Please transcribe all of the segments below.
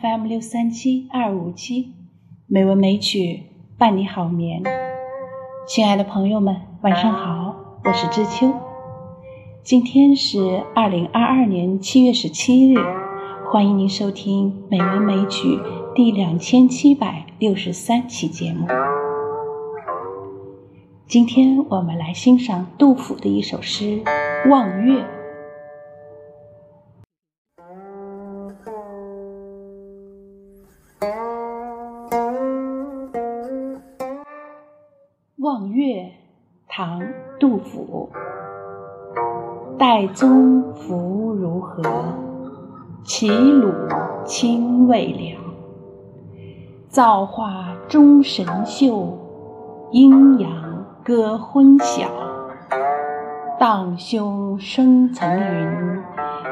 FM 六三七二五七，美文美曲伴你好眠。亲爱的朋友们，晚上好，我是知秋。今天是二零二二年七月十七日，欢迎您收听《美文美曲》第两千七百六十三期节目。今天我们来欣赏杜甫的一首诗《望月》。《望岳》唐·杜甫。岱宗夫如何？齐鲁青未了。造化钟神秀，阴阳割昏晓。荡胸生层云，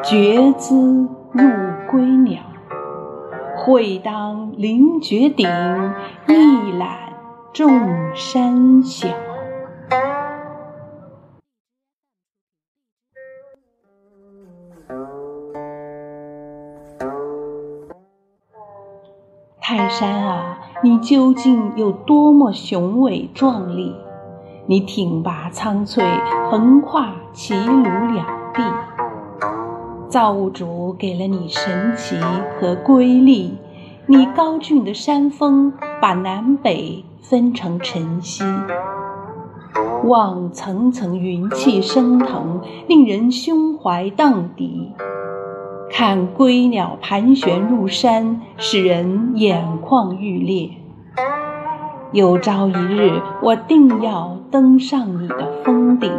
决眦入归鸟。会当凌绝顶，一览。众山小。泰山啊，你究竟有多么雄伟壮丽？你挺拔苍翠，横跨齐鲁两地。造物主给了你神奇和瑰丽，你高峻的山峰把南北。分成晨曦，望层层云气升腾，令人胸怀荡涤；看归鸟盘旋入山，使人眼眶欲裂。有朝一日，我定要登上你的峰顶，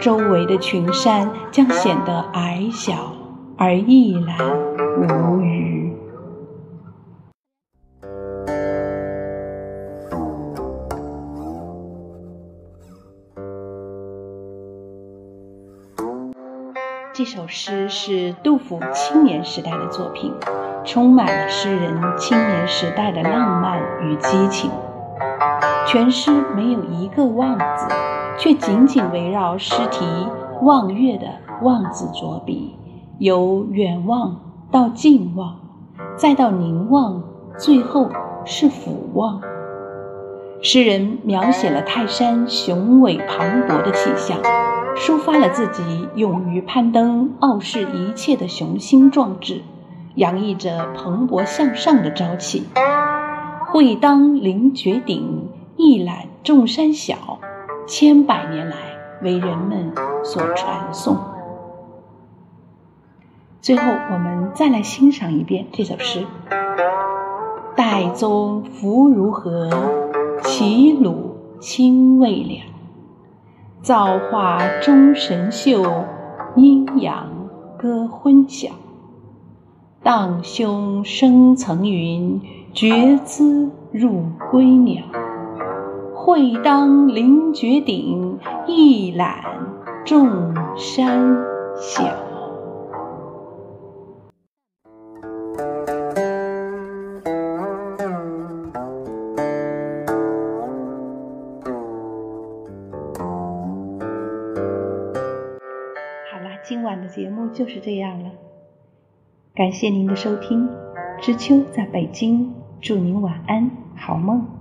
周围的群山将显得矮小而一览无余。这首诗是杜甫青年时代的作品，充满了诗人青年时代的浪漫与激情。全诗没有一个“望”字，却紧紧围绕诗题“望岳”的“望”字着笔，由远望到近望，再到凝望，最后是俯望。诗人描写了泰山雄伟磅礴的气象。抒发了自己勇于攀登、傲视一切的雄心壮志，洋溢着蓬勃向上的朝气。会当凌绝顶，一览众山小，千百年来为人们所传颂。最后，我们再来欣赏一遍这首诗：岱宗夫如何？齐鲁青未了。造化钟神秀，阴阳割昏晓。荡胸生层云，决眦入归鸟。会当凌绝顶，一览众山小。好啦今晚的节目就是这样了，感谢您的收听，知秋在北京，祝您晚安，好梦。